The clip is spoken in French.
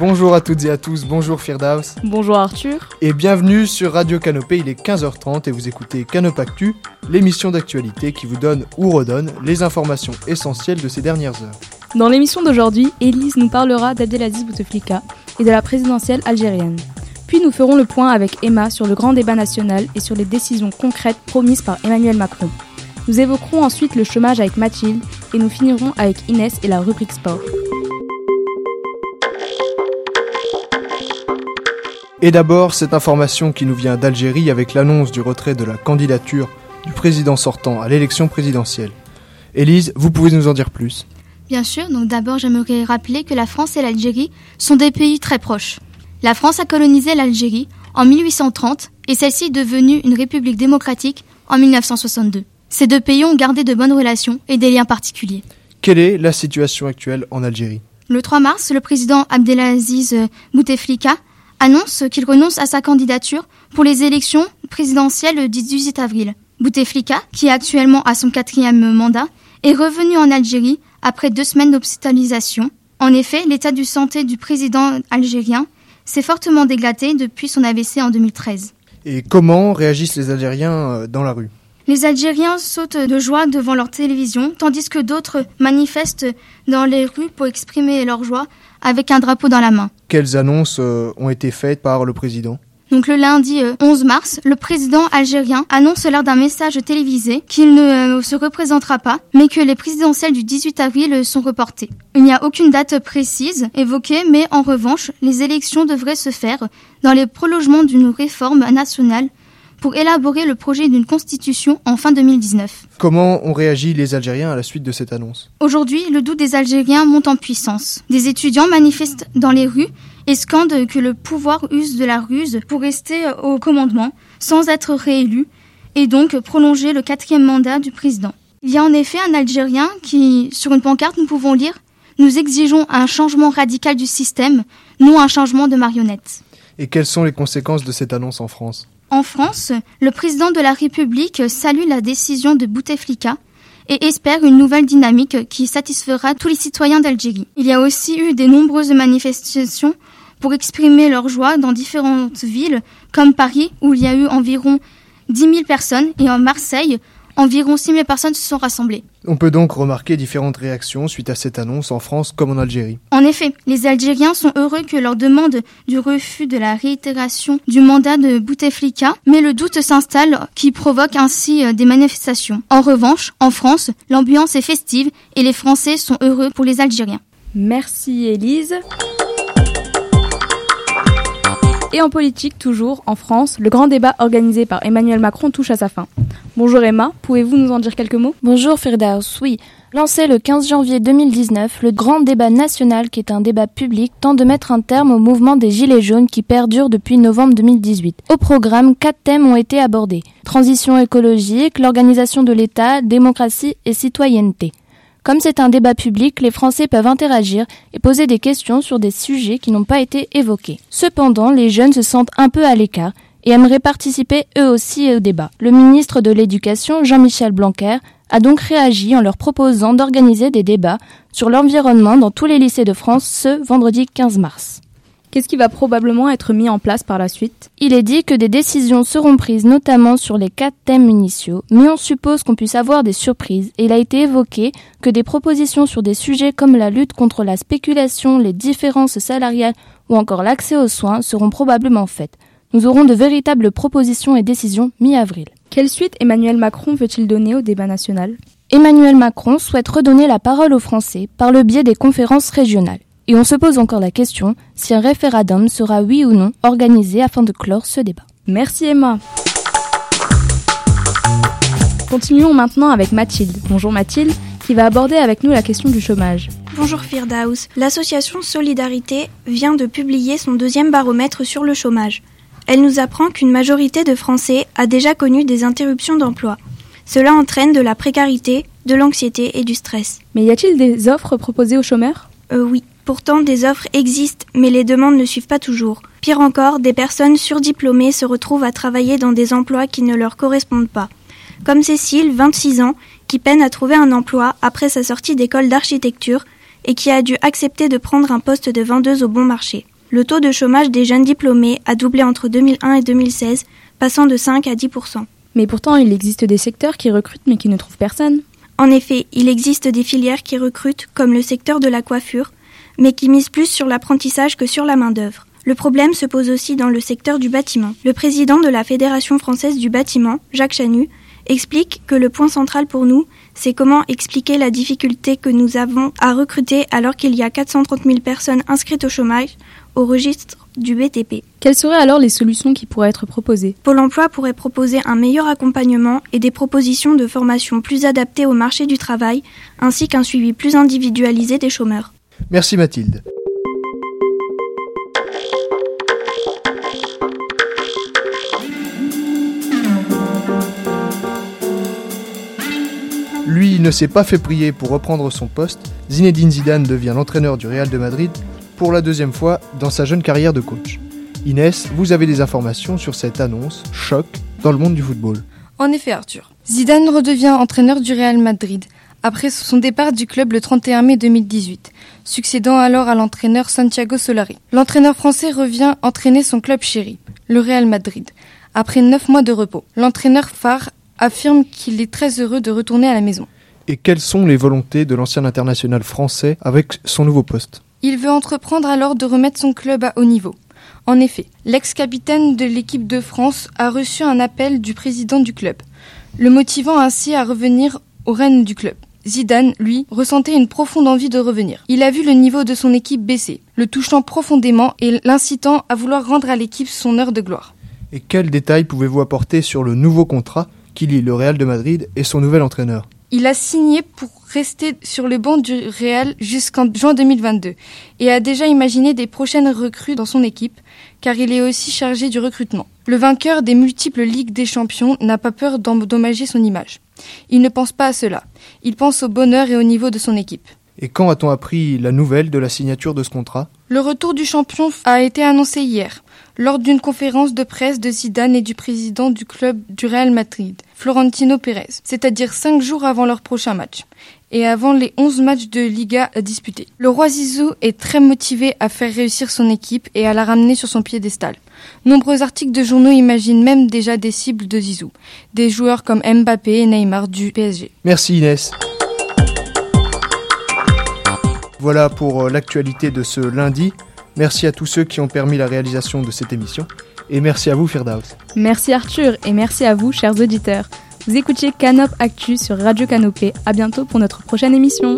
Bonjour à toutes et à tous, bonjour Firdaus. Bonjour Arthur. Et bienvenue sur Radio Canopée, il est 15h30 et vous écoutez Canopactu, l'émission d'actualité qui vous donne ou redonne les informations essentielles de ces dernières heures. Dans l'émission d'aujourd'hui, Élise nous parlera d'Abdelaziz Bouteflika et de la présidentielle algérienne. Puis nous ferons le point avec Emma sur le grand débat national et sur les décisions concrètes promises par Emmanuel Macron. Nous évoquerons ensuite le chômage avec Mathilde et nous finirons avec Inès et la rubrique sport. Et d'abord, cette information qui nous vient d'Algérie avec l'annonce du retrait de la candidature du président sortant à l'élection présidentielle. Élise, vous pouvez nous en dire plus Bien sûr, donc d'abord j'aimerais rappeler que la France et l'Algérie sont des pays très proches. La France a colonisé l'Algérie en 1830 et celle-ci est devenue une république démocratique en 1962. Ces deux pays ont gardé de bonnes relations et des liens particuliers. Quelle est la situation actuelle en Algérie? Le 3 mars, le président Abdelaziz Bouteflika annonce qu'il renonce à sa candidature pour les élections présidentielles du 18 avril. Bouteflika, qui est actuellement à son quatrième mandat, est revenu en Algérie après deux semaines d'hospitalisation. En effet, l'état de santé du président algérien s'est fortement dégradé depuis son AVC en 2013. Et comment réagissent les Algériens euh, dans la rue? Les Algériens sautent de joie devant leur télévision, tandis que d'autres manifestent dans les rues pour exprimer leur joie avec un drapeau dans la main. Quelles annonces euh, ont été faites par le président? Donc le lundi 11 euh, mars, le président algérien annonce lors d'un message télévisé qu'il ne euh, se représentera pas, mais que les présidentielles du 18 avril sont reportées. Il n'y a aucune date précise évoquée, mais en revanche, les élections devraient se faire dans les prolongements d'une réforme nationale pour élaborer le projet d'une constitution en fin 2019. Comment ont réagi les Algériens à la suite de cette annonce? Aujourd'hui, le doute des Algériens monte en puissance. Des étudiants manifestent dans les rues et scandent que le pouvoir use de la ruse pour rester au commandement sans être réélu et donc prolonger le quatrième mandat du président. Il y a en effet un Algérien qui, sur une pancarte, nous pouvons lire Nous exigeons un changement radical du système, non un changement de marionnette. Et quelles sont les conséquences de cette annonce en France? En France, le président de la République salue la décision de Bouteflika et espère une nouvelle dynamique qui satisfera tous les citoyens d'Algérie. Il y a aussi eu de nombreuses manifestations pour exprimer leur joie dans différentes villes, comme Paris, où il y a eu environ 10 000 personnes, et en Marseille, environ 6 000 personnes se sont rassemblées. On peut donc remarquer différentes réactions suite à cette annonce en France comme en Algérie. En effet, les Algériens sont heureux que leur demande du refus de la réitération du mandat de Bouteflika, mais le doute s'installe qui provoque ainsi euh, des manifestations. En revanche, en France, l'ambiance est festive et les Français sont heureux pour les Algériens. Merci Élise. Et en politique, toujours, en France, le grand débat organisé par Emmanuel Macron touche à sa fin. Bonjour Emma, pouvez-vous nous en dire quelques mots Bonjour Firdaus, oui. Lancé le 15 janvier 2019, le grand débat national, qui est un débat public, tente de mettre un terme au mouvement des Gilets jaunes qui perdure depuis novembre 2018. Au programme, quatre thèmes ont été abordés. Transition écologique, l'organisation de l'État, démocratie et citoyenneté. Comme c'est un débat public, les Français peuvent interagir et poser des questions sur des sujets qui n'ont pas été évoqués. Cependant, les jeunes se sentent un peu à l'écart et aimeraient participer eux aussi au débat. Le ministre de l'Éducation, Jean-Michel Blanquer, a donc réagi en leur proposant d'organiser des débats sur l'environnement dans tous les lycées de France ce vendredi 15 mars. Qu'est-ce qui va probablement être mis en place par la suite? Il est dit que des décisions seront prises notamment sur les quatre thèmes initiaux, mais on suppose qu'on puisse avoir des surprises et il a été évoqué que des propositions sur des sujets comme la lutte contre la spéculation, les différences salariales ou encore l'accès aux soins seront probablement faites. Nous aurons de véritables propositions et décisions mi-avril. Quelle suite Emmanuel Macron veut-il donner au débat national? Emmanuel Macron souhaite redonner la parole aux Français par le biais des conférences régionales. Et on se pose encore la question si un référendum sera oui ou non organisé afin de clore ce débat. Merci Emma. Continuons maintenant avec Mathilde. Bonjour Mathilde, qui va aborder avec nous la question du chômage. Bonjour Firdaus. L'association Solidarité vient de publier son deuxième baromètre sur le chômage. Elle nous apprend qu'une majorité de Français a déjà connu des interruptions d'emploi. Cela entraîne de la précarité, de l'anxiété et du stress. Mais y a-t-il des offres proposées aux chômeurs? Euh, Oui. Pourtant, des offres existent, mais les demandes ne suivent pas toujours. Pire encore, des personnes surdiplômées se retrouvent à travailler dans des emplois qui ne leur correspondent pas. Comme Cécile, 26 ans, qui peine à trouver un emploi après sa sortie d'école d'architecture et qui a dû accepter de prendre un poste de vendeuse au bon marché. Le taux de chômage des jeunes diplômés a doublé entre 2001 et 2016, passant de 5 à 10% Mais pourtant, il existe des secteurs qui recrutent mais qui ne trouvent personne. En effet, il existe des filières qui recrutent, comme le secteur de la coiffure, mais qui misent plus sur l'apprentissage que sur la main-d'œuvre. Le problème se pose aussi dans le secteur du bâtiment. Le président de la Fédération française du bâtiment, Jacques Chanu, explique que le point central pour nous, c'est comment expliquer la difficulté que nous avons à recruter alors qu'il y a 430 000 personnes inscrites au chômage au registre du BTP. Quelles seraient alors les solutions qui pourraient être proposées? Pôle emploi pourrait proposer un meilleur accompagnement et des propositions de formation plus adaptées au marché du travail, ainsi qu'un suivi plus individualisé des chômeurs. Merci Mathilde. Lui ne s'est pas fait prier pour reprendre son poste. Zinedine Zidane devient l'entraîneur du Real de Madrid pour la deuxième fois dans sa jeune carrière de coach. Inès, vous avez des informations sur cette annonce choc dans le monde du football. En effet, Arthur. Zidane redevient entraîneur du Real Madrid après son départ du club le 31 mai 2018, succédant alors à l'entraîneur Santiago Solari. L'entraîneur français revient entraîner son club chéri, le Real Madrid, après neuf mois de repos. L'entraîneur phare affirme qu'il est très heureux de retourner à la maison. Et quelles sont les volontés de l'ancien international français avec son nouveau poste? Il veut entreprendre alors de remettre son club à haut niveau. En effet, l'ex-capitaine de l'équipe de France a reçu un appel du président du club, le motivant ainsi à revenir aux rênes du club. Zidane, lui, ressentait une profonde envie de revenir. Il a vu le niveau de son équipe baisser, le touchant profondément et l'incitant à vouloir rendre à l'équipe son heure de gloire. Et quels détails pouvez-vous apporter sur le nouveau contrat qui lie le Real de Madrid et son nouvel entraîneur? Il a signé pour rester sur le banc du Real jusqu'en juin 2022 et a déjà imaginé des prochaines recrues dans son équipe car il est aussi chargé du recrutement. Le vainqueur des multiples Ligues des Champions n'a pas peur d'endommager son image. Il ne pense pas à cela. Il pense au bonheur et au niveau de son équipe. Et quand a-t-on appris la nouvelle de la signature de ce contrat? Le retour du champion a été annoncé hier lors d'une conférence de presse de Zidane et du président du club du Real Madrid, Florentino Pérez, c'est-à-dire cinq jours avant leur prochain match et avant les 11 matchs de Liga à disputer. Le roi Zizou est très motivé à faire réussir son équipe et à la ramener sur son piédestal. Nombreux articles de journaux imaginent même déjà des cibles de Zizou, des joueurs comme Mbappé et Neymar du PSG. Merci Inès. Voilà pour euh, l'actualité de ce lundi. Merci à tous ceux qui ont permis la réalisation de cette émission. Et merci à vous, Firdaus. Merci Arthur et merci à vous, chers auditeurs. Vous écoutiez Canop Actu sur Radio Canopé. À bientôt pour notre prochaine émission.